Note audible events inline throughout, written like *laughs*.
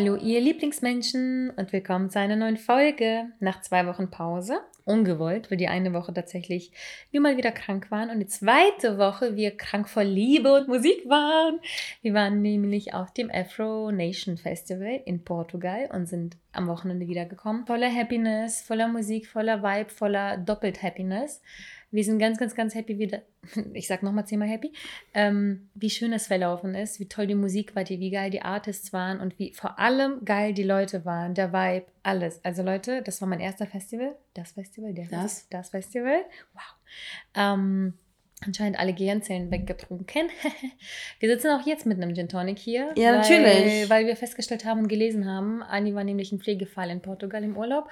Hallo, ihr Lieblingsmenschen und willkommen zu einer neuen Folge. Nach zwei Wochen Pause, ungewollt, weil die eine Woche tatsächlich wir mal wieder krank waren und die zweite Woche wir krank vor Liebe und Musik waren. Wir waren nämlich auf dem Afro Nation Festival in Portugal und sind am Wochenende wiedergekommen. Voller Happiness, voller Musik, voller Vibe, voller doppelt Happiness. Wir sind ganz, ganz, ganz happy, wie, *laughs* ich sag nochmal zehnmal happy, ähm, wie schön es verlaufen ist, wie toll die Musik war, wie geil die Artists waren und wie vor allem geil die Leute waren, der Vibe, alles. Also Leute, das war mein erster Festival, das Festival, der Das? das Festival, wow. Ähm, anscheinend alle Gehirnzellen weggetrunken. *laughs* wir sitzen auch jetzt mit einem Gin Tonic hier. Ja, weil, natürlich. Weil wir festgestellt haben und gelesen haben, Anni war nämlich ein Pflegefall in Portugal im Urlaub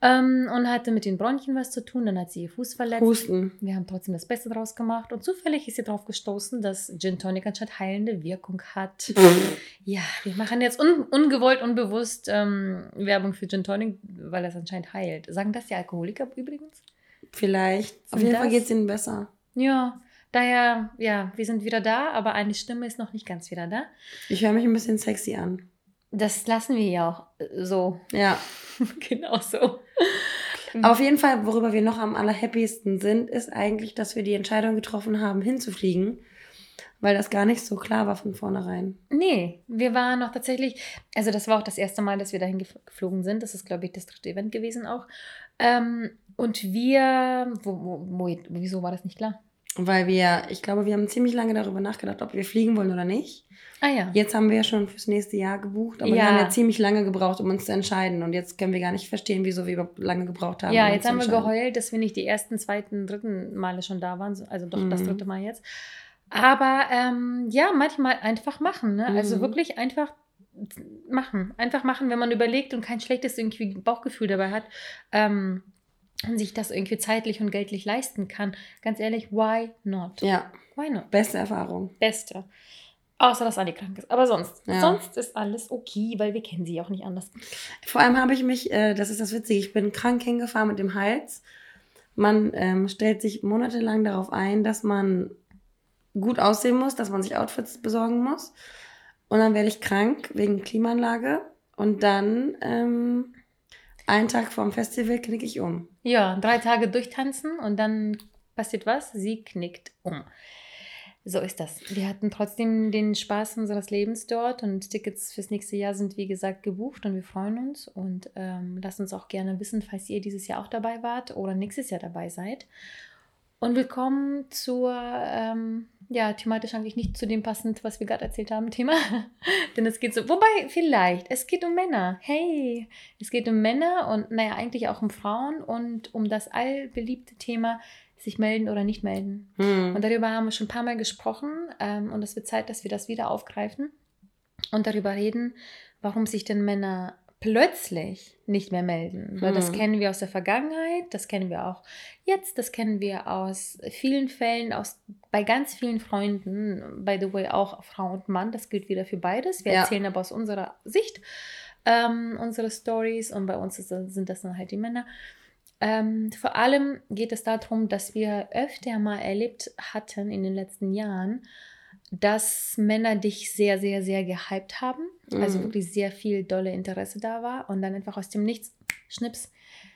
ähm, und hatte mit den Bronchien was zu tun. Dann hat sie ihr Fuß verletzt. Husten. Wir haben trotzdem das Beste draus gemacht und zufällig ist sie darauf gestoßen, dass Gin Tonic anscheinend heilende Wirkung hat. Ja, wir machen jetzt un ungewollt, unbewusst ähm, Werbung für Gin Tonic, weil es anscheinend heilt. Sagen das die Alkoholiker übrigens? Vielleicht. Auf Sind jeden Fall das- geht es ihnen besser. Ja, daher, ja, wir sind wieder da, aber eine Stimme ist noch nicht ganz wieder da. Ich höre mich ein bisschen sexy an. Das lassen wir ja auch äh, so. Ja. *laughs* genau so. Aber auf jeden Fall, worüber wir noch am allerhappiesten sind, ist eigentlich, dass wir die Entscheidung getroffen haben, hinzufliegen. Weil das gar nicht so klar war von vornherein. Nee, wir waren noch tatsächlich, also das war auch das erste Mal, dass wir dahin gef- geflogen sind. Das ist, glaube ich, das dritte Event gewesen auch. Ähm, und wir, wo, wo, wo, wieso war das nicht klar? Weil wir, ich glaube, wir haben ziemlich lange darüber nachgedacht, ob wir fliegen wollen oder nicht. Ah ja. Jetzt haben wir ja schon fürs nächste Jahr gebucht, aber wir Ja. haben ja ziemlich lange gebraucht, um uns zu entscheiden. Und jetzt können wir gar nicht verstehen, wieso wir überhaupt lange gebraucht haben. Ja, um jetzt haben wir geheult, dass wir nicht die ersten, zweiten, dritten Male schon da waren. Also doch das Mhm. dritte Mal jetzt. Aber ähm, ja, manchmal einfach machen. Ne? Also Mhm. wirklich einfach machen. Einfach machen, wenn man überlegt und kein schlechtes irgendwie Bauchgefühl dabei hat. Ähm, sich das irgendwie zeitlich und geldlich leisten kann. Ganz ehrlich, why not? Ja, Why not? beste Erfahrung. Beste. Außer, dass Anni krank ist. Aber sonst, Ja. sonst ist alles okay, weil wir kennen sie auch nicht anders. Vor allem habe ich mich, äh, das ist das Witzige, ich bin krank hingefahren mit dem Hals. Man ähm, stellt sich monatelang darauf ein, dass man gut aussehen muss, dass man sich Outfits besorgen muss. Und dann werde ich krank wegen Klimaanlage. Und dann, ähm, einen Tag vorm Festival, knicke ich um. Ja, drei Tage durchtanzen und dann passiert was? Sie knickt um. So ist das. Wir hatten trotzdem den Spaß unseres Lebens dort und Tickets fürs nächste Jahr sind wie gesagt gebucht und wir freuen uns und ähm, lasst uns auch gerne wissen, falls ihr dieses Jahr auch dabei wart oder nächstes Jahr dabei seid. Und willkommen zur, ähm, ja, thematisch eigentlich nicht zu dem passend, was wir gerade erzählt haben, Thema. *laughs* Denn es geht so, wobei, vielleicht, es geht um Männer. Hey, es geht um Männer und, naja, eigentlich auch um Frauen und um das allbeliebte Thema, sich melden oder nicht melden. Hm. Und darüber haben wir schon ein paar Mal gesprochen ähm, und es wird Zeit, dass wir das wieder aufgreifen und darüber reden, warum sich denn Männer plötzlich nicht mehr melden. Weil das Hm. kennen wir aus der Vergangenheit, das kennen wir auch jetzt, das kennen wir aus vielen Fällen, aus, bei ganz vielen Freunden, by the way auch Frau und Mann, das gilt wieder für beides. Wir Ja. erzählen aber aus unserer Sicht ähm, unsere Stories und bei uns sind das dann halt die Männer. Ähm, vor allem geht es darum, dass wir öfter mal erlebt hatten in den letzten Jahren, dass Männer dich sehr, sehr, sehr gehypt haben. Also Mhm. wirklich sehr viel dolle Interesse da war und dann einfach aus dem Nichts, Schnips,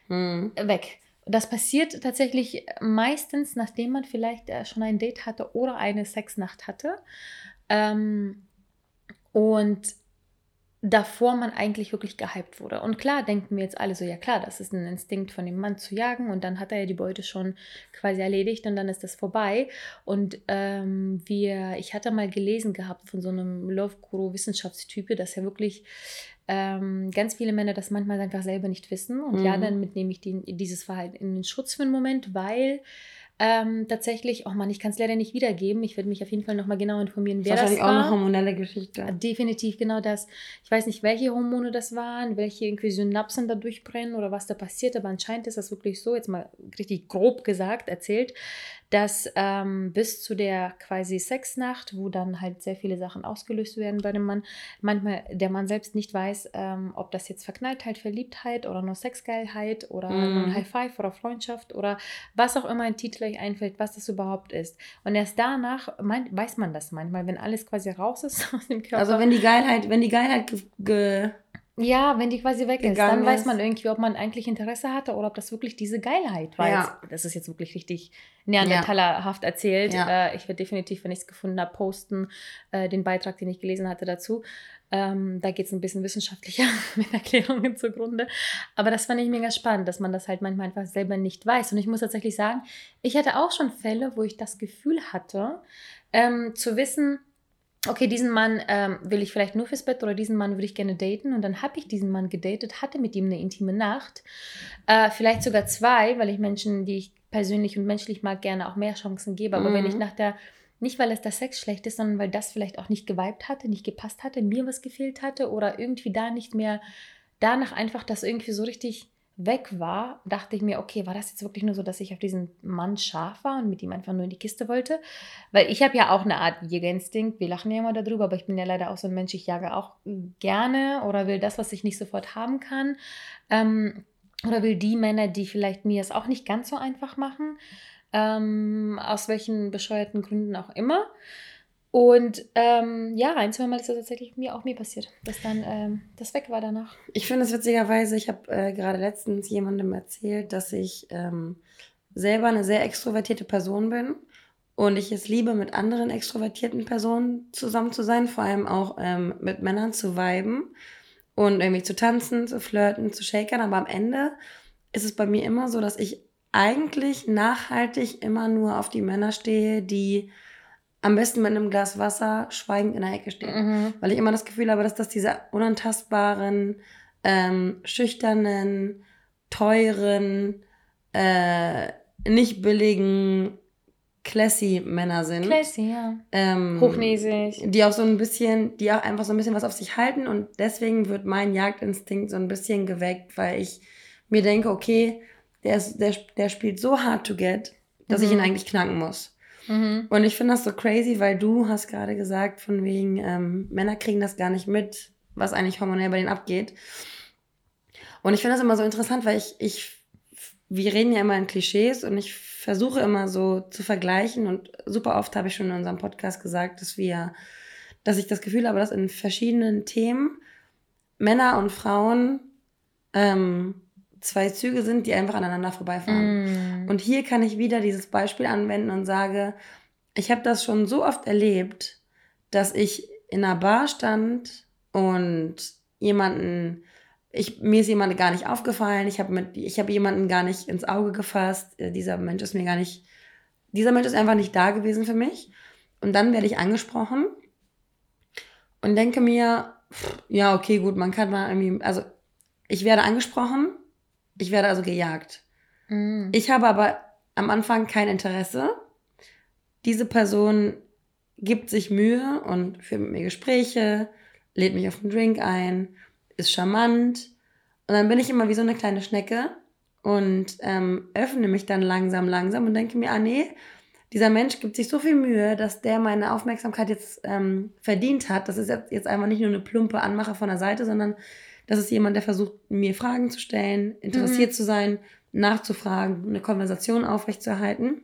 Hm. weg. Das passiert tatsächlich meistens, nachdem man vielleicht äh, schon ein Date hatte oder eine Sexnacht hatte. Ähm, und davor man eigentlich wirklich gehypt wurde. Und klar denken wir jetzt alle so, ja klar, das ist ein Instinkt von dem Mann zu jagen und dann hat er ja die Beute schon quasi erledigt und dann ist das vorbei. Und ähm, wir, ich hatte mal gelesen gehabt von so einem Love Guru Wissenschaftstype, dass er wirklich ähm, ganz viele Männer das manchmal einfach selber nicht wissen. Und ja, Mhm. dann nehme ich die, dieses Verhalten in den Schutz für einen Moment, weil ähm, tatsächlich, oh Mann, ich kann es leider nicht wiedergeben. Ich werde mich auf jeden Fall nochmal genau informieren, wer das Wahrscheinlich war. auch eine hormonelle Geschichte. Definitiv genau das. Ich weiß nicht, welche Hormone das waren, welche irgendwie Synapsen da durchbrennen oder was da passiert, aber anscheinend ist das wirklich so, jetzt mal richtig grob gesagt, erzählt, dass ähm, bis zu der quasi Sexnacht, wo dann halt sehr viele Sachen ausgelöst werden bei dem Mann, manchmal der Mann selbst nicht weiß, ähm, ob das jetzt Verknalltheit, Verliebtheit oder nur Sexgeilheit oder Mhm. nur ein High Five oder Freundschaft oder was auch immer ein Titel euch einfällt, was das überhaupt ist. Und erst danach meint, weiß man das manchmal, wenn alles quasi raus ist *laughs* aus dem Körper. Also wenn die Geilheit, wenn die Geilheit ge, ge Ja, wenn die quasi weg ist, dann weiß ist. man irgendwie, ob man eigentlich Interesse hatte oder ob das wirklich diese Geilheit war. Ja. Jetzt, das ist jetzt wirklich richtig neandertalerhaft erzählt. Ja. Äh, ich werde definitiv, wenn ich es gefunden habe, posten, äh, den Beitrag, den ich gelesen hatte dazu. Ähm, da geht es ein bisschen wissenschaftlicher *laughs* mit Erklärungen zugrunde. Aber das fand ich mega spannend, dass man das halt manchmal einfach selber nicht weiß. Und ich muss tatsächlich sagen, ich hatte auch schon Fälle, wo ich das Gefühl hatte, ähm, zu wissen, okay, diesen Mann ähm, will ich vielleicht nur fürs Bett oder diesen Mann würde ich gerne daten. Und dann habe ich diesen Mann gedatet, hatte mit ihm eine intime Nacht. Äh, vielleicht sogar zwei, weil ich Menschen, die ich persönlich und menschlich mag, gerne auch mehr Chancen gebe. Aber Mhm. wenn ich nach der, nicht weil es der Sex schlecht ist, sondern weil das vielleicht auch nicht geweibt hatte, nicht gepasst hatte, mir was gefehlt hatte oder irgendwie da nicht mehr, danach einfach das irgendwie so richtig weg war, dachte ich mir, okay, war das jetzt wirklich nur so, dass ich auf diesen Mann scharf war und mit ihm einfach nur in die Kiste wollte? Weil ich habe ja auch eine Art Jägerinstinkt. Wir lachen ja immer darüber, aber ich bin ja leider auch so ein Mensch, ich jage auch gerne oder will das, was ich nicht sofort haben kann. Ähm, oder will die Männer, die vielleicht mir es auch nicht ganz so einfach machen. Ähm, aus welchen bescheuerten Gründen auch immer. Und ähm, ja, ein, zwei Mal ist das tatsächlich mir auch mir passiert, dass dann ähm, das weg war danach. Ich finde es witzigerweise, ich habe äh, gerade letztens jemandem erzählt, dass ich ähm, selber eine sehr extrovertierte Person bin und ich es liebe, mit anderen extrovertierten Personen zusammen zu sein, vor allem auch ähm, mit Männern zu viben und irgendwie zu tanzen, zu flirten, zu shakern. Aber am Ende ist es bei mir immer so, dass ich eigentlich nachhaltig immer nur auf die Männer stehe, die am besten mit einem Glas Wasser schweigend in der Ecke stehen Mhm. weil ich immer das Gefühl habe, dass das diese unantastbaren, ähm, schüchternen, teuren, äh, nicht billigen, classy Männer sind. Classy, ja. Ähm, Hochnäsig. Die auch so ein bisschen, die auch einfach so ein bisschen was auf sich halten und deswegen wird mein Jagdinstinkt so ein bisschen geweckt, weil ich mir denke, okay, der, ist, der, der spielt so hard to get, dass ich Mhm. ihn eigentlich knacken muss. Mhm. Und ich finde das so crazy, weil du hast gerade gesagt, von wegen, ähm, Männer kriegen das gar nicht mit, was eigentlich hormonell bei denen abgeht. Und ich finde das immer so interessant, weil ich, ich, wir reden ja immer in Klischees und ich versuche immer so zu vergleichen und super oft habe ich schon in unserem Podcast gesagt, dass wir, dass ich das Gefühl habe, dass in verschiedenen Themen Männer und Frauen ähm, zwei Züge sind, die einfach aneinander vorbeifahren. Mhm. Und hier kann ich wieder dieses Beispiel anwenden und sage, ich habe das schon so oft erlebt, dass ich in einer Bar stand und jemanden, ich, mir ist jemand gar nicht aufgefallen, ich habe habe jemanden gar nicht ins Auge gefasst, äh, dieser Mensch ist mir gar nicht, dieser Mensch ist einfach nicht da gewesen für mich. Und dann werde ich angesprochen und denke mir, ja, okay, gut, man kann mal irgendwie, also ich werde angesprochen, ich werde also gejagt. Mhm. Ich habe aber am Anfang kein Interesse. Diese Person gibt sich Mühe und führt mit mir Gespräche, lädt mich auf einen Drink ein, ist charmant. Und dann bin ich immer wie so eine kleine Schnecke und ähm, öffne mich dann langsam, langsam und denke mir, ah nee, dieser Mensch gibt sich so viel Mühe, dass der meine Aufmerksamkeit jetzt ähm, verdient hat. Das ist jetzt, jetzt einfach nicht nur eine plumpe Anmache von der Seite, sondern das ist jemand, der versucht, mir Fragen zu stellen, interessiert Mhm. zu sein, nachzufragen, eine Konversation aufrechtzuerhalten.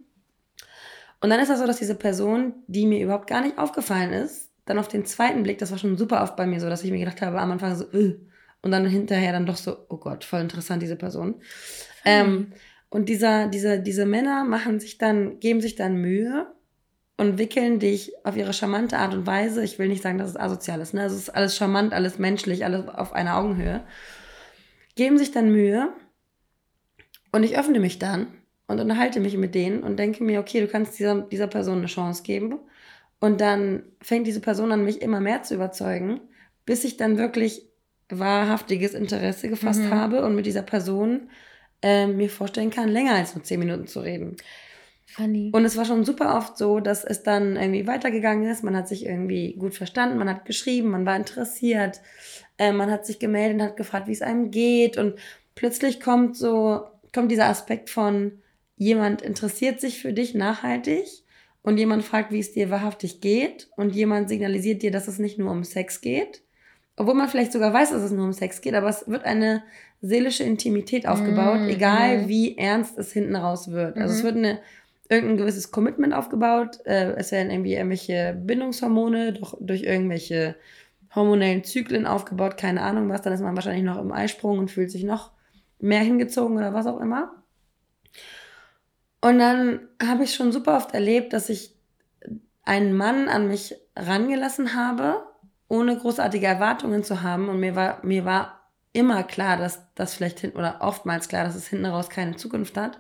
Und dann ist das so, dass diese Person, die mir überhaupt gar nicht aufgefallen ist, dann auf den zweiten Blick, das war schon super oft bei mir so, dass ich mir gedacht habe, am Anfang so, äh, und dann hinterher dann doch so, oh Gott, voll interessant, diese Person. Ähm, und dieser, diese, diese Männer machen sich dann, geben sich dann Mühe und wickeln dich auf ihre charmante Art und Weise. Ich will nicht sagen, dass es asozial ist, ne? Es ist alles charmant, alles menschlich, alles auf einer Augenhöhe. Geben sich dann Mühe und ich öffne mich dann und unterhalte mich mit denen und denke mir, okay, du kannst dieser, dieser Person eine Chance geben. Und dann fängt diese Person an, mich immer mehr zu überzeugen, bis ich dann wirklich wahrhaftiges Interesse gefasst Mhm. habe und mit dieser Person äh, mir vorstellen kann, länger als nur zehn Minuten zu reden. Funny. Und es war schon super oft so, dass es dann irgendwie weitergegangen ist. Man hat sich irgendwie gut verstanden, man hat geschrieben, man war interessiert, äh, man hat sich gemeldet und hat gefragt, wie es einem geht. Und plötzlich kommt so, kommt dieser Aspekt von, jemand interessiert sich für dich nachhaltig und jemand fragt, wie es dir wahrhaftig geht und jemand signalisiert dir, dass es nicht nur um Sex geht. Obwohl man vielleicht sogar weiß, dass es nur um Sex geht, aber es wird eine seelische Intimität aufgebaut, mm, egal mm. wie ernst es hinten raus wird. Also es mhm. wird eine irgendein gewisses Commitment aufgebaut. Äh, es werden irgendwie irgendwelche Bindungshormone durch, durch irgendwelche hormonellen Zyklen aufgebaut, keine Ahnung was. Dann ist man wahrscheinlich noch im Eisprung und fühlt sich noch mehr hingezogen oder was auch immer. Und dann habe ich schon super oft erlebt, dass ich einen Mann an mich rangelassen habe, ohne großartige Erwartungen zu haben. Und mir war, mir war immer klar, dass das vielleicht hinten, oder oftmals klar, dass es hinten raus keine Zukunft hat.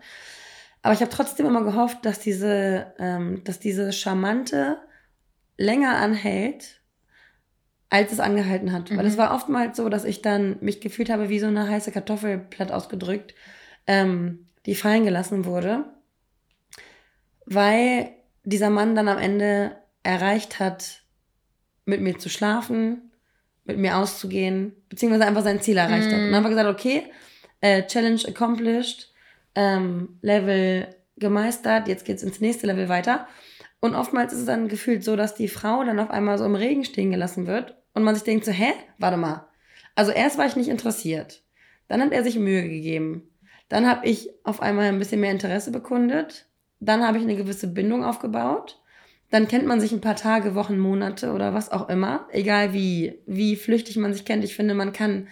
Aber ich habe trotzdem immer gehofft, dass diese, ähm, dass diese charmante länger anhält, als es angehalten hat. Mhm. Weil es war oftmals so, dass ich dann mich gefühlt habe wie so eine heiße Kartoffel, platt ausgedrückt, ähm, die fallen gelassen wurde, weil dieser Mann dann am Ende erreicht hat, mit mir zu schlafen, mit mir auszugehen, beziehungsweise einfach sein Ziel erreicht mhm. hat. Und dann haben wir gesagt, okay, äh, Challenge accomplished, ähm, Level gemeistert, jetzt geht's ins nächste Level weiter. Und oftmals ist es dann gefühlt so, dass die Frau dann auf einmal so im Regen stehen gelassen wird und man sich denkt so, hä, warte mal. Also erst war ich nicht interessiert. Dann hat er sich Mühe gegeben. Dann habe ich auf einmal ein bisschen mehr Interesse bekundet. Dann habe ich eine gewisse Bindung aufgebaut. Dann kennt man sich ein paar Tage, Wochen, Monate oder was auch immer. Egal wie, wie flüchtig man sich kennt. Ich finde, man kann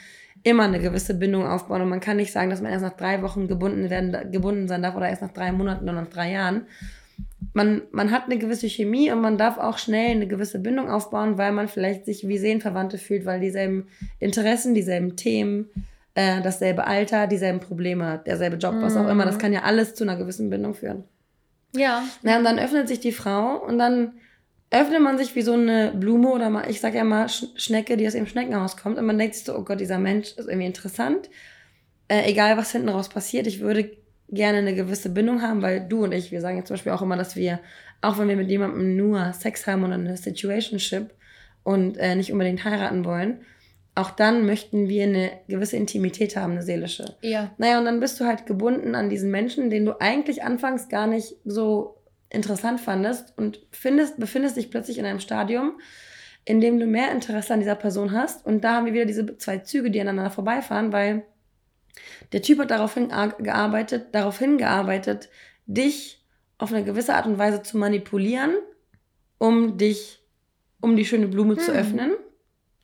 immer eine gewisse Bindung aufbauen. Und man kann nicht sagen, dass man erst nach drei Wochen gebunden, werden, gebunden sein darf oder erst nach drei Monaten oder nach drei Jahren. Man, man hat eine gewisse Chemie und man darf auch schnell eine gewisse Bindung aufbauen, weil man vielleicht sich wie Seelenverwandte fühlt, weil dieselben Interessen, dieselben Themen, äh, dasselbe Alter, dieselben Probleme, derselbe Job, was auch immer, das mhm. kann ja alles zu einer gewissen Bindung führen. Ja. Na, und dann öffnet sich die Frau und dann öffnet man sich wie so eine Blume oder mal, ich sage ja mal Schnecke, die aus ihrem Schneckenhaus kommt und man denkt sich so, oh Gott, dieser Mensch ist irgendwie interessant. Äh, egal, was hinten raus passiert, ich würde gerne eine gewisse Bindung haben, weil du und ich, wir sagen jetzt zum Beispiel auch immer, dass wir, auch wenn wir mit jemandem nur Sex haben oder eine Situationship und äh, nicht unbedingt heiraten wollen, auch dann möchten wir eine gewisse Intimität haben, eine seelische. Ja. Naja, und dann bist du halt gebunden an diesen Menschen, den du eigentlich anfangs gar nicht so interessant fandest und findest, befindest dich plötzlich in einem Stadium, in dem du mehr Interesse an dieser Person hast. Und da haben wir wieder diese zwei Züge, die aneinander vorbeifahren, weil der Typ hat darauf hingearbeitet, darauf hingearbeitet, dich auf eine gewisse Art und Weise zu manipulieren, um dich, um die schöne Blume hm. zu öffnen.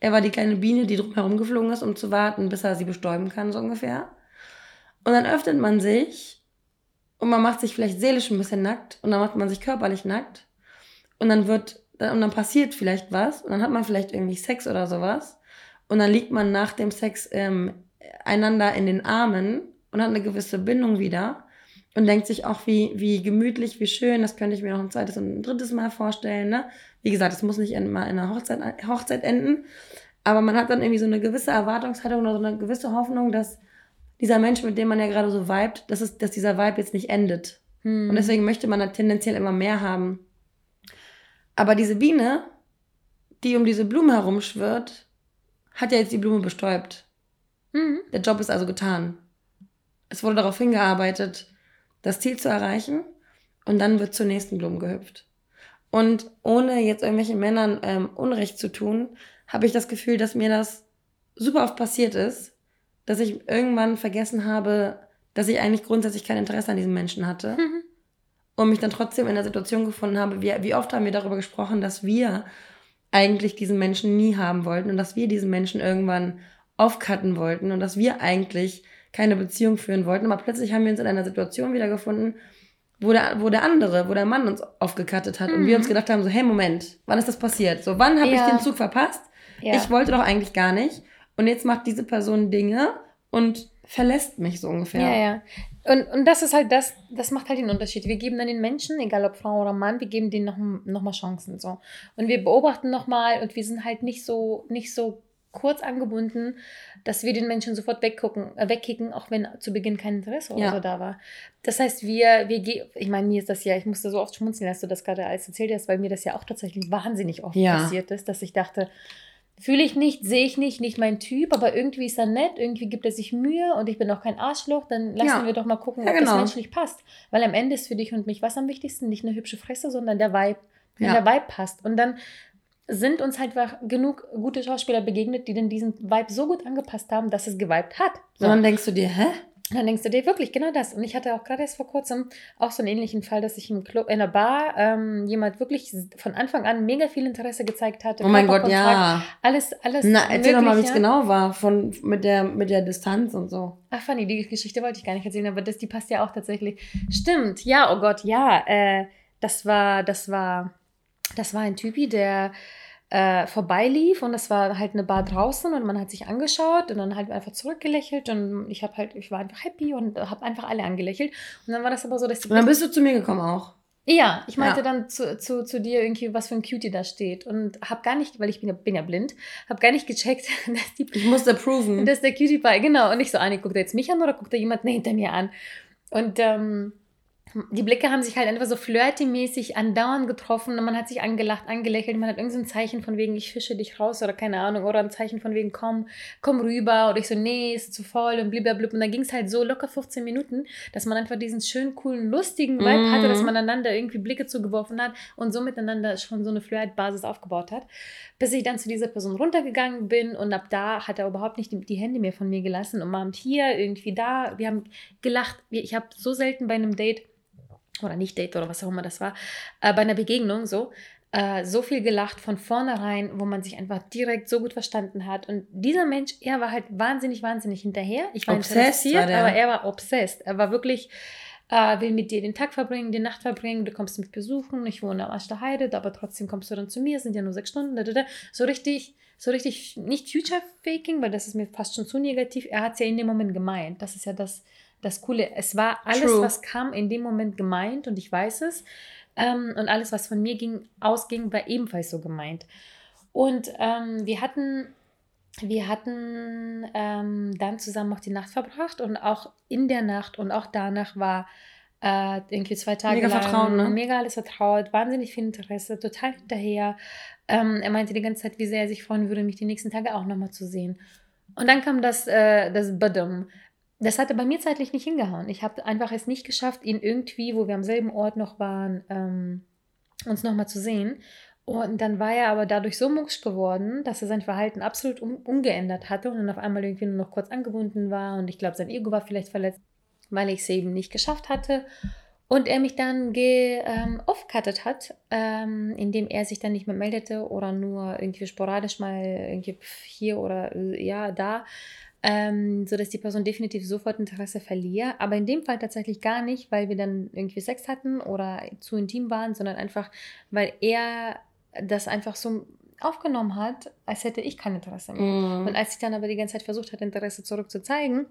Er war die kleine Biene, die drumherum geflogen ist, um zu warten, bis er sie bestäuben kann, so ungefähr. Und dann öffnet man sich und man macht sich vielleicht seelisch ein bisschen nackt und dann macht man sich körperlich nackt und dann wird und dann passiert vielleicht was und dann hat man vielleicht irgendwie Sex oder sowas und dann liegt man nach dem Sex ähm, einander in den Armen und hat eine gewisse Bindung wieder und denkt sich auch, wie, wie gemütlich, wie schön, das könnte ich mir noch ein zweites und ein drittes Mal vorstellen. Ne? Wie gesagt, es muss nicht mal in einer Hochzeit, Hochzeit enden, aber man hat dann irgendwie so eine gewisse Erwartungshaltung oder so eine gewisse Hoffnung, dass dieser Mensch, mit dem man ja gerade so vibet, dass, es, dass dieser Vibe jetzt nicht endet. Hm. Und deswegen möchte man dann tendenziell immer mehr haben. Aber diese Biene, die um diese Blume herumschwirrt, hat ja jetzt die Blume bestäubt. Mhm. Der Job ist also getan. Es wurde darauf hingearbeitet, das Ziel zu erreichen und dann wird zur nächsten Blume gehüpft. Und ohne jetzt irgendwelchen Männern ähm, Unrecht zu tun, habe ich das Gefühl, dass mir das super oft passiert ist, dass ich irgendwann vergessen habe, dass ich eigentlich grundsätzlich kein Interesse an diesem Menschen hatte. Mhm. Und mich dann trotzdem in der Situation gefunden habe, wie, wie oft haben wir darüber gesprochen, dass wir eigentlich diesen Menschen nie haben wollten und dass wir diesen Menschen irgendwann aufcutten wollten und dass wir eigentlich keine Beziehung führen wollten. Aber plötzlich haben wir uns in einer Situation wiedergefunden, wo der, wo der andere, wo der Mann uns aufgekattet hat mhm. und wir uns mhm. gedacht haben, so, hey, Moment, wann ist das passiert? So, wann habe ja. ich den Zug verpasst? Ja. Ich wollte doch eigentlich gar nicht. Und jetzt macht diese Person Dinge und verlässt mich so ungefähr. Ja, ja. Und, und das ist halt das, das macht halt den Unterschied. Wir geben dann den Menschen, egal ob Frau oder Mann, wir geben denen noch, noch mal Chancen. So. Und wir beobachten noch mal und wir sind halt nicht so, nicht so kurz angebunden, dass wir den Menschen sofort weggucken, äh, wegkicken, auch wenn zu Beginn kein Interesse oder Ja. so da war. Das heißt, wir, wir gehen, ich meine, mir ist das ja, ich musste so oft schmunzeln, als du das gerade alles erzählt hast, weil mir das ja auch tatsächlich wahnsinnig oft Ja. passiert ist, dass ich dachte, fühle ich nicht, sehe ich nicht, nicht mein Typ, aber irgendwie ist er nett, irgendwie gibt er sich Mühe und ich bin auch kein Arschloch, dann lassen Ja. wir doch mal gucken, Ja, ob genau. das menschlich passt. Weil am Ende ist für dich und mich was am wichtigsten? Nicht eine hübsche Fresse, sondern der Vibe. Wenn Ja. der Vibe passt. Und dann sind uns halt einfach genug gute Schauspieler begegnet, die dann diesen Vibe so gut angepasst haben, dass es geweibt hat. So. Und dann denkst du dir, hä? Dann denkst du dir wirklich genau das. Und ich hatte auch gerade erst vor kurzem auch so einen ähnlichen Fall, dass ich im Club, in einer Bar ähm, jemand wirklich von Anfang an mega viel Interesse gezeigt hatte. Oh mein Gott, ja. Alles, alles. Na, erzähl doch mal, wie es genau war, von, mit, der, mit der Distanz und so. Ach, Fanny, die Geschichte wollte ich gar nicht erzählen, aber das, die passt ja auch tatsächlich. Stimmt, ja, oh Gott, ja. Äh, das war, das war, das war ein Typi, der äh, vorbeilief und das war halt eine Bar draußen und man hat sich angeschaut und dann halt einfach zurückgelächelt und ich habe halt, ich war einfach happy und habe einfach alle angelächelt und dann war das aber so, dass die Und dann bist du zu mir gekommen auch. ja, ich meinte Ja. dann zu, zu, zu dir irgendwie, was für ein Cutie da steht und habe gar nicht, weil ich bin ja, bin ja blind, habe gar nicht gecheckt, *laughs* dass die Ich musste proven. das ist der Cutie Pie, genau. Und ich so, Anni, guckt er jetzt mich an oder guckt er jemanden hinter mir an? Und ähm, die Blicke haben sich halt einfach so flirty-mäßig andauernd getroffen und man hat sich angelacht, angelächelt. Man hat irgendein so ein Zeichen von wegen, ich fische dich raus oder keine Ahnung. Oder ein Zeichen von wegen, komm, komm rüber. Oder ich so, nee, ist zu voll und blablabla. Und dann ging es halt so locker 15 Minuten, dass man einfach diesen schönen, coolen, lustigen Vibe Mhm. hatte, dass man einander irgendwie Blicke zugeworfen hat und so miteinander schon so eine Flirt-Basis aufgebaut hat. Bis ich dann zu dieser Person runtergegangen bin und ab da hat er überhaupt nicht die, die Hände mehr von mir gelassen. Umarmt hier, irgendwie da. Wir haben gelacht. Ich habe so selten bei einem Date oder nicht Date oder was auch immer das war, äh, bei einer Begegnung so, äh, so viel gelacht von vornherein, wo man sich einfach direkt so gut verstanden hat. Und dieser Mensch, er war halt wahnsinnig, wahnsinnig hinterher. Ich war Obsessed interessiert, war aber er war obsessed. Er war wirklich, äh, will mit dir den Tag verbringen, die Nacht verbringen, du kommst mich besuchen, ich wohne am Arsch der Heide, aber trotzdem kommst du dann zu mir, es sind ja nur sechs Stunden, da, da, da. so richtig, so richtig, nicht Future-Faking, weil das ist mir fast schon zu negativ, er hat es ja in dem Moment gemeint, das ist ja das, das Coole, es war alles, True. was kam, in dem Moment gemeint und ich weiß es ähm, und alles, was von mir ging, ausging, war ebenfalls so gemeint. Und ähm, wir hatten wir hatten ähm, dann zusammen noch die Nacht verbracht und auch in der Nacht und auch danach war äh, irgendwie zwei Tage Mega lang Vertrauen, ne? mega alles vertraut, wahnsinnig viel Interesse, total hinterher. Ähm, er meinte die ganze Zeit, wie sehr er sich freuen würde, mich die nächsten Tage auch nochmal zu sehen. Und dann kam das, äh, das Badum. Das hatte bei mir zeitlich nicht hingehauen. Ich habe einfach es nicht geschafft, ihn irgendwie, wo wir am selben Ort noch waren, ähm, uns nochmal zu sehen. Und dann war er aber dadurch so mucksch geworden, dass er sein Verhalten absolut um, umgeändert hatte und dann auf einmal irgendwie nur noch kurz angebunden war. Und ich glaube, sein Ego war vielleicht verletzt, weil ich es eben nicht geschafft hatte. Und er mich dann ge, ähm, hat, ähm, indem er sich dann nicht mehr meldete oder nur irgendwie sporadisch mal irgendwie hier oder äh, ja, da. Ähm, so dass die Person definitiv sofort Interesse verliert. Aber in dem Fall tatsächlich gar nicht, weil wir dann irgendwie Sex hatten oder zu intim waren, sondern einfach, weil er das einfach so aufgenommen hat, als hätte ich kein Interesse mehr. Mhm. Und als ich dann aber die ganze Zeit versucht hatte, Interesse zurückzuzeigen,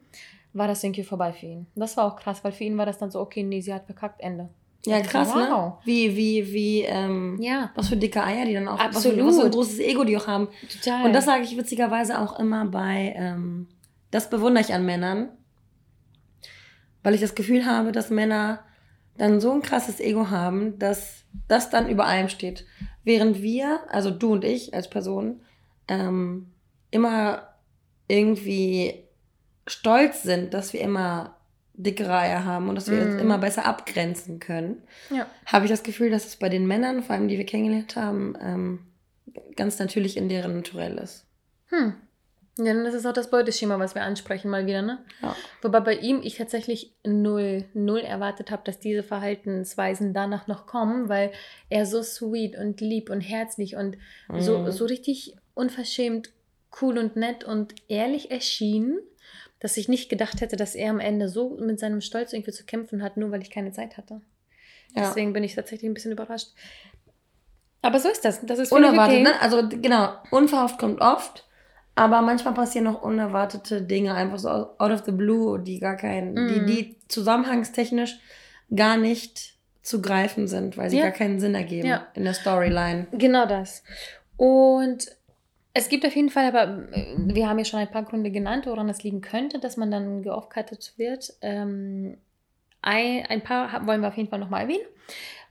war das irgendwie vorbei für ihn. Das war auch krass, weil für ihn war das dann so, okay, nee, sie hat verkackt, Ende. Ja, Also, krass, ne? wow. Wie, wie, wie, ähm, Ja, was für dicke Eier die dann auch, Absolut. Was für, was für ein großes Ego die auch haben. total. Und das sage ich witzigerweise auch immer bei, ähm, das bewundere ich an Männern, weil ich das Gefühl habe, dass Männer dann so ein krasses Ego haben, dass das dann über allem steht. Während wir, also du und ich als Person, ähm, immer irgendwie stolz sind, dass wir immer dickere Eier haben und dass wir Mhm. uns immer besser abgrenzen können, ja. habe ich das Gefühl, dass es bei den Männern, vor allem die wir kennengelernt haben, ähm, ganz natürlich in deren Naturell ist. Hm. Ja, dann ist es auch das Beuteschema, was wir ansprechen, mal wieder, ne? Ja. Wobei bei ihm ich tatsächlich null, null erwartet habe, dass diese Verhaltensweisen danach noch kommen, weil er so sweet und lieb und herzlich und so, Mhm. so richtig unverschämt cool und nett und ehrlich erschien, dass ich nicht gedacht hätte, dass er am Ende so mit seinem Stolz irgendwie zu kämpfen hat, nur weil ich keine Zeit hatte. Ja. Deswegen bin ich tatsächlich ein bisschen überrascht. Aber so ist das. Das ist Unerwartet, okay. ne? Also genau, unverhofft kommt oft, aber manchmal passieren auch unerwartete Dinge, einfach so out of the blue, die gar kein, Mhm. die, die zusammenhangstechnisch gar nicht zu greifen sind, weil sie Ja. gar keinen Sinn ergeben Ja. in der Storyline. Genau das. Und Es gibt auf jeden Fall, aber äh, wir haben ja schon ein paar Gründe genannt, woran es liegen könnte, dass man dann geoffcuttet wird. Ähm, ein, ein paar wollen wir auf jeden Fall nochmal erwähnen.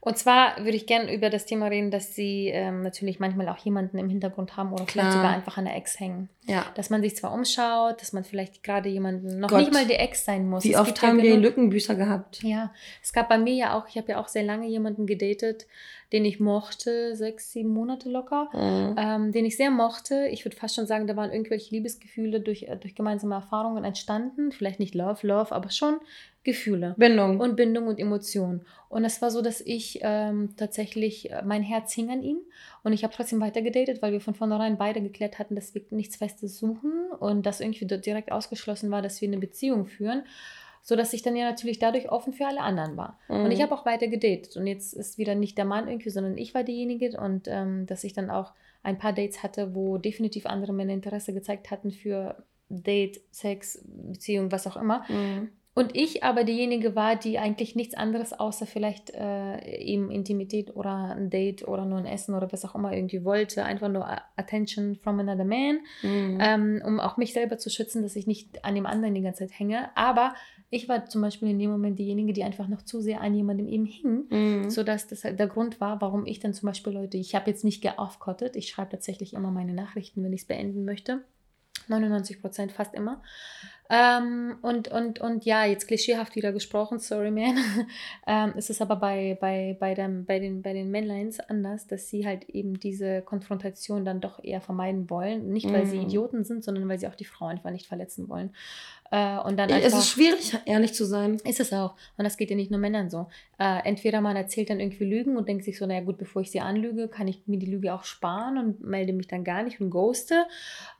Und zwar würde ich gerne über das Thema reden, dass sie ähm, natürlich manchmal auch jemanden im Hintergrund haben oder Klar. vielleicht sogar einfach an der Ex hängen. Ja. Dass man sich zwar umschaut, dass man vielleicht gerade jemanden, noch Gott. nicht mal die Ex sein muss. Wie Es oft gibt ja haben wir genug- Lückenbüßer gehabt? Ja, es gab bei mir ja auch, ich habe ja auch sehr lange jemanden gedatet, den ich mochte, sechs, sieben Monate locker, Mhm. ähm, den ich sehr mochte. Ich würde fast schon sagen, da waren irgendwelche Liebesgefühle durch, äh, durch gemeinsame Erfahrungen entstanden. Vielleicht nicht Love, Love, aber schon Gefühle. Bindung. Und Bindung und Emotion. Und es war so, dass ich ähm, tatsächlich, äh, mein Herz hing an ihm und ich habe trotzdem weiter gedatet, weil wir von vornherein beide geklärt hatten, dass wir nichts Festes suchen und dass irgendwie direkt ausgeschlossen war, dass wir eine Beziehung führen. So dass ich dann ja natürlich dadurch offen für alle anderen war. Und Mhm. ich habe auch weiter gedatet. Und jetzt ist wieder nicht der Mann irgendwie, sondern ich war diejenige. Und ähm, dass ich dann auch ein paar Dates hatte, wo definitiv andere Männer Interesse gezeigt hatten für Date, Sex, Beziehung, was auch immer. Mhm. Und ich aber diejenige war, die eigentlich nichts anderes außer vielleicht äh, eben Intimität oder ein Date oder nur ein Essen oder was auch immer irgendwie wollte. Einfach nur A- Attention from another man, Mhm. ähm, um auch mich selber zu schützen, dass ich nicht an dem anderen die ganze Zeit hänge. Aber ich war zum Beispiel in dem Moment diejenige, die einfach noch zu sehr an jemandem eben hing. Mhm. Sodass das halt der Grund war, warum ich dann zum Beispiel Leute, ich habe jetzt nicht geoffcottet, ich schreibe tatsächlich immer meine Nachrichten, wenn ich es beenden möchte. 99 Prozent fast immer. Ähm, und, und, und ja, jetzt klischeehaft wieder gesprochen, sorry man. *laughs* ähm, es ist aber bei, bei, bei, dem, bei, den, bei den Männleins anders, dass sie halt eben diese Konfrontation dann doch eher vermeiden wollen. Nicht, weil sie Mhm. Idioten sind, sondern weil sie auch die Frau einfach nicht verletzen wollen. Äh, und dann Es einfach. ist schwierig, ehrlich zu sein. Ist es auch. Und das geht ja nicht nur Männern so. Äh, entweder man erzählt dann irgendwie Lügen und denkt sich so, naja gut, bevor ich sie anlüge, kann ich mir die Lüge auch sparen und melde mich dann gar nicht und ghoste.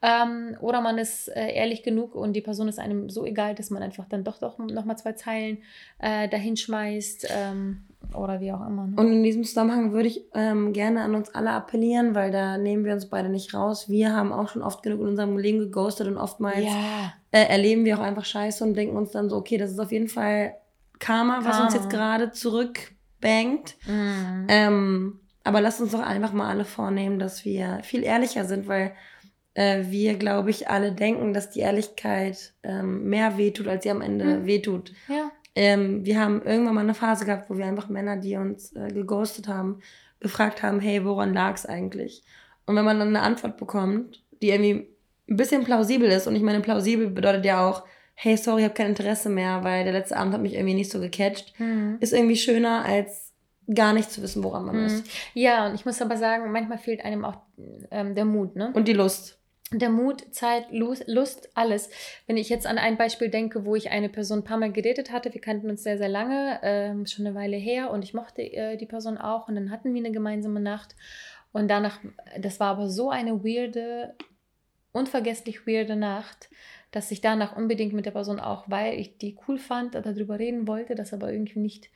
Ähm, oder man ist äh, ehrlich genug und die Person ist einem so egal, dass man einfach dann doch, doch nochmal zwei Zeilen äh, dahin schmeißt ähm, oder wie auch immer. Ne? Und in diesem Zusammenhang würde ich ähm, gerne an uns alle appellieren, weil da nehmen wir uns beide nicht raus. Wir haben auch schon oft genug in unserem Leben geghostet und oftmals ja, äh, erleben wir auch einfach Scheiße und denken uns dann so, okay, das ist auf jeden Fall Karma, was uns Karma. jetzt gerade zurückbangt. mm, Ähm, aber lasst uns doch einfach mal alle vornehmen, dass wir viel ehrlicher sind, weil äh, wir, glaube ich, alle denken, dass die Ehrlichkeit ähm, mehr wehtut, als sie am Ende Mhm. wehtut. ja. Ähm, wir haben irgendwann mal eine Phase gehabt, wo wir einfach Männer, die uns äh, geghostet haben, gefragt haben, hey, woran lag es eigentlich? Und wenn man dann eine Antwort bekommt, die irgendwie ein bisschen plausibel ist, und ich meine, plausibel bedeutet ja auch, hey, sorry, ich habe kein Interesse mehr, weil der letzte Abend hat mich irgendwie nicht so gecatcht, Mm. ist irgendwie schöner, als gar nicht zu wissen, woran man Mm. ist. Ja, und ich muss aber sagen, manchmal fehlt einem auch ähm, der Mut, ne? Und die Lust. Der Mut, Zeit, Lust, alles. Wenn ich jetzt an ein Beispiel denke, wo ich eine Person ein paar Mal gedatet hatte, wir kannten uns sehr, sehr lange, ähm, schon eine Weile her und ich mochte äh, die Person auch und dann hatten wir eine gemeinsame Nacht und danach, das war aber so eine weirde, unvergesslich weirde Nacht, dass ich danach unbedingt mit der Person auch, weil ich die cool fand, darüber reden wollte, das aber irgendwie nicht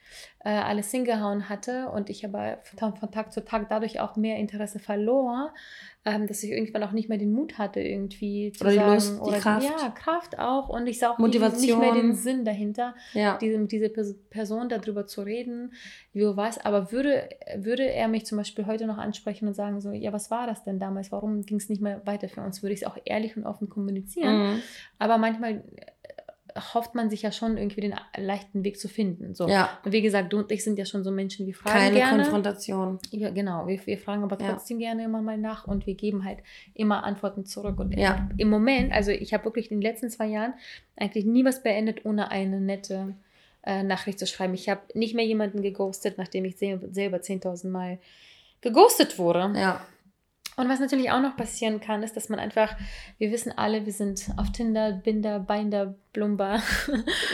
äh, alles hingehauen hatte und ich aber von, von Tag zu Tag dadurch auch mehr Interesse verlor, ähm, dass ich irgendwann auch nicht mehr den Mut hatte, irgendwie zu Oder die sagen, Lust, die oder Kraft. ja, Kraft auch und ich sah auch Motivation. nicht mehr den Sinn dahinter, Ja. diese, mit dieser Pers- Person darüber zu reden, wie was, aber würde, würde er mich zum Beispiel heute noch ansprechen und sagen so, ja, was war das denn damals, warum ging es nicht mehr weiter für uns, würde ich es auch ehrlich und offen kommunizieren, Mhm. aber manchmal hofft man sich ja schon irgendwie den leichten Weg zu finden, so. Ja. Und wie gesagt, du und ich sind ja schon so Menschen, wir fragen Keine gerne. Konfrontation. Ja, genau. Wir, wir fragen aber Ja. trotzdem gerne immer mal nach und wir geben halt immer Antworten zurück. Und Ja. im Moment, also ich habe wirklich in den letzten zwei Jahren eigentlich nie was beendet, ohne eine nette äh, Nachricht zu schreiben. Ich habe nicht mehr jemanden geghostet, nachdem ich sel- selber 10.000 Mal geghostet wurde. Ja. Und was natürlich auch noch passieren kann, ist, dass man einfach, wir wissen alle, wir sind auf Tinder, Binder, Binder, Blumba,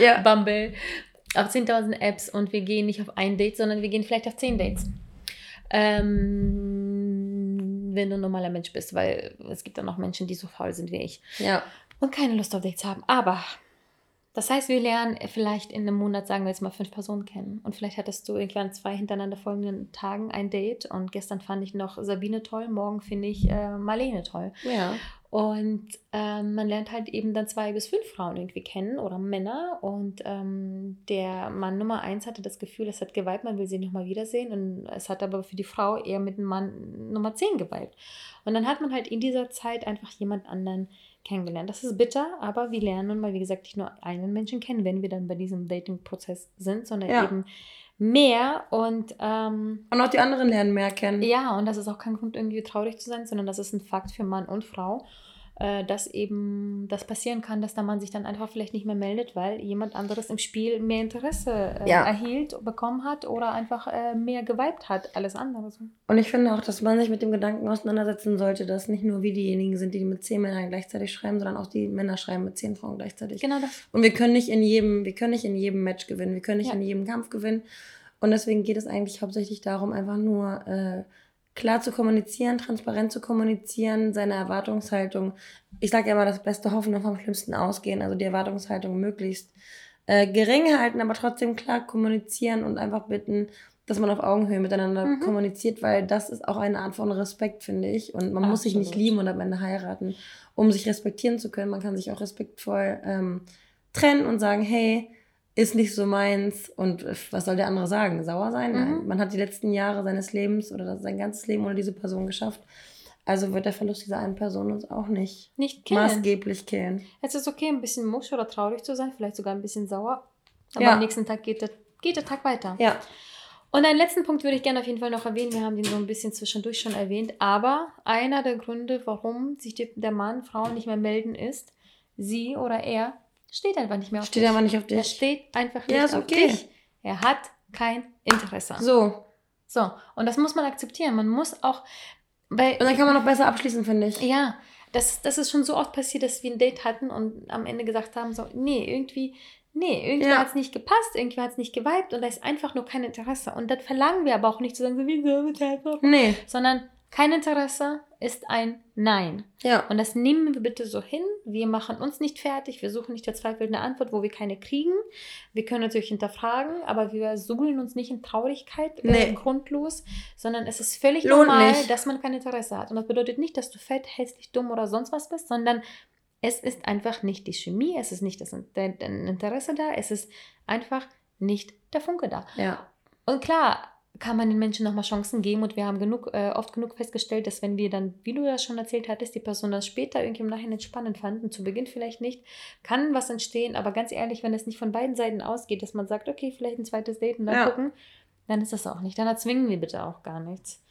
Ja. *laughs* Bumble, auf 10.000 Apps und wir gehen nicht auf ein Date, sondern wir gehen vielleicht auf 10 Dates. Ähm, wenn du ein normaler Mensch bist, weil es gibt dann auch Menschen, die so faul sind wie ich Ja. und keine Lust auf Dates haben. Aber das heißt, wir lernen vielleicht in einem Monat, sagen wir jetzt mal, fünf Personen kennen. Und vielleicht hattest du irgendwann zwei hintereinander folgenden Tagen ein Date. Und gestern fand ich noch Sabine toll, morgen finde ich äh, Marlene toll. Ja. Und ähm, man lernt halt eben dann zwei bis fünf Frauen irgendwie kennen oder Männer. Und ähm, der Mann Nummer eins hatte das Gefühl, es hat geweibt, man will sie nochmal wiedersehen. Und es hat aber für die Frau eher mit dem Mann Nummer zehn geweibt. Und dann hat man halt in dieser Zeit einfach jemand anderen kennengelernt. Das ist bitter, aber wir lernen nun mal, wie gesagt, nicht nur einen Menschen kennen, wenn wir dann bei diesem Dating-Prozess sind, sondern ja. eben mehr und ähm, und auch die anderen lernen mehr kennen. Ja, und das ist auch kein Grund, irgendwie traurig zu sein, sondern das ist ein Fakt für Mann und Frau, äh, dass eben das passieren kann, dass der Mann sich dann einfach vielleicht nicht mehr meldet, weil jemand anderes im Spiel mehr Interesse äh, ja. erhielt, bekommen hat oder einfach äh, mehr geweibt hat, alles andere. Und ich finde auch, dass man sich mit dem Gedanken auseinandersetzen sollte, dass nicht nur wir diejenigen sind, die mit zehn Männern gleichzeitig schreiben, sondern auch die Männer schreiben mit zehn Frauen gleichzeitig. Genau das. Und wir können nicht in jedem, wir können nicht in jedem Match gewinnen, wir können nicht ja. in jedem Kampf gewinnen. Und deswegen geht es eigentlich hauptsächlich darum, einfach nur äh, klar zu kommunizieren, transparent zu kommunizieren, seine Erwartungshaltung. Ich sage ja immer, das Beste hoffen und vom Schlimmsten ausgehen. Also die Erwartungshaltung möglichst äh, gering halten, aber trotzdem klar kommunizieren und einfach bitten, dass man auf Augenhöhe miteinander mhm. kommuniziert, weil das ist auch eine Art von Respekt, finde ich. Und man Absolut. muss sich nicht lieben und am Ende heiraten, um sich respektieren zu können. Man kann sich auch respektvoll ähm, trennen und sagen, hey, ist nicht so meins und was soll der andere sagen? Sauer sein? Mhm. Nein. Man hat die letzten Jahre seines Lebens oder sein ganzes Leben ohne diese Person geschafft. Also wird der Verlust dieser einen Person uns auch nicht, nicht killen. maßgeblich killen. Es ist okay, ein bisschen musch oder traurig zu sein, vielleicht sogar ein bisschen sauer. Aber ja. am nächsten Tag geht der, geht der Tag weiter. Ja. Und einen letzten Punkt würde ich gerne auf jeden Fall noch erwähnen. Wir haben den so ein bisschen zwischendurch schon erwähnt. Aber einer der Gründe, warum sich der Mann, Frau nicht mehr melden, ist, sie oder er steht einfach nicht mehr auf steht dich. Steht einfach nicht auf dich. Er steht einfach nicht ja, auf okay. dich. Er hat kein Interesse. So. So. Und das muss man akzeptieren. Man muss auch. Weil, und dann kann man noch besser abschließen, finde ich. Ja. Das, das ist schon so oft passiert, dass wir ein Date hatten und am Ende gesagt haben: so, nee, irgendwie. Nee, irgendwie ja. hat es nicht gepasst, irgendwie hat es nicht geweibt und da ist einfach nur kein Interesse. Und das verlangen wir aber auch nicht zu sagen, so, wieso, mit Nee. Sondern kein Interesse ist ein Nein. Ja. Und das nehmen wir bitte so hin. Wir machen uns nicht fertig. Wir suchen nicht verzweifelt eine Antwort, wo wir keine kriegen. Wir können natürlich hinterfragen, aber wir suhlen uns nicht in Traurigkeit nee. grundlos, sondern es ist völlig Lohnt normal, nicht. dass man kein Interesse hat. Und das bedeutet nicht, dass du fett, hässlich, dumm oder sonst was bist, sondern es ist einfach nicht die Chemie, es ist nicht das Interesse da, es ist einfach nicht der Funke da. Ja. Und klar, kann man den Menschen nochmal Chancen geben und wir haben genug, äh, oft genug festgestellt, dass wenn wir dann, wie du das schon erzählt hattest, die Person das später irgendwie im Nachhinein spannend fanden, zu Beginn vielleicht nicht, kann was entstehen, aber ganz ehrlich, wenn es nicht von beiden Seiten ausgeht, dass man sagt, okay, vielleicht ein zweites Date und dann ja. gucken, dann ist das auch nicht. Dann erzwingen wir bitte auch gar nichts.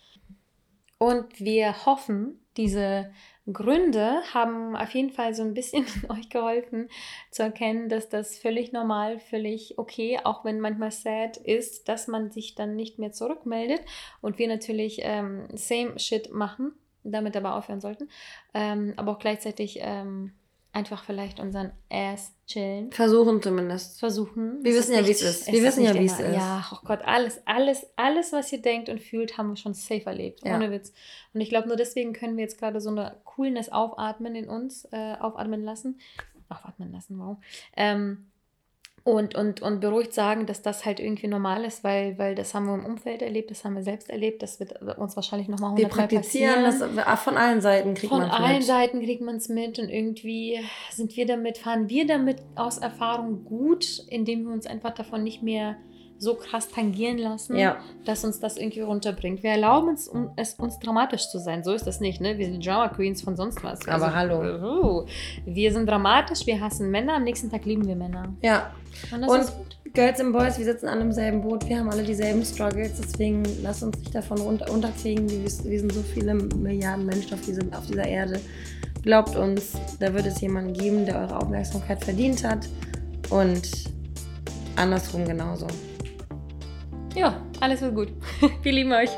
Und wir hoffen, diese Gründe haben auf jeden Fall so ein bisschen *laughs* euch geholfen zu erkennen, dass das völlig normal, völlig okay, auch wenn manchmal sad ist, dass man sich dann nicht mehr zurückmeldet und wir natürlich ähm, same shit machen, damit aber aufhören sollten, ähm, aber auch gleichzeitig ähm, einfach vielleicht unseren Ass chillen. Versuchen zumindest. Versuchen. Wir wissen ja, wie es ist. Wir wissen ja, wie es ist. Ja, oh Gott, alles, alles, alles, was ihr denkt und fühlt, haben wir schon safe erlebt. Ja. Ohne Witz. Und ich glaube, nur deswegen können wir jetzt gerade so eine Coolness aufatmen in uns, äh, aufatmen lassen. Aufatmen lassen, wow. Ähm, und, und, und beruhigt sagen, dass das halt irgendwie normal ist, weil, weil das haben wir im Umfeld erlebt, das haben wir selbst erlebt, das wird uns wahrscheinlich nochmal hundertmal passieren. Wir praktizieren das, von allen Seiten kriegt man es mit. Von allen Seiten kriegt man es mit und irgendwie sind wir damit, fahren wir damit aus Erfahrung gut, indem wir uns einfach davon nicht mehr so krass tangieren lassen, ja. dass uns das irgendwie runterbringt. Wir erlauben uns, um, es uns dramatisch zu sein. So ist das nicht, ne? Wir sind Drama Queens von sonst was. Aber also, hallo. Uh, wir sind dramatisch, wir hassen Männer, am nächsten Tag lieben wir Männer. Ja. Und, Und Girls and Boys, wir sitzen alle im selben Boot, wir haben alle dieselben Struggles, deswegen lasst uns nicht davon runter, unterkriegen. Wir, wir sind so viele Milliarden Menschen auf, diese, auf dieser Erde. Glaubt uns, da wird es jemanden geben, der eure Aufmerksamkeit verdient hat. Und andersrum genauso. Ja, alles wird gut. *laughs* Wir lieben euch.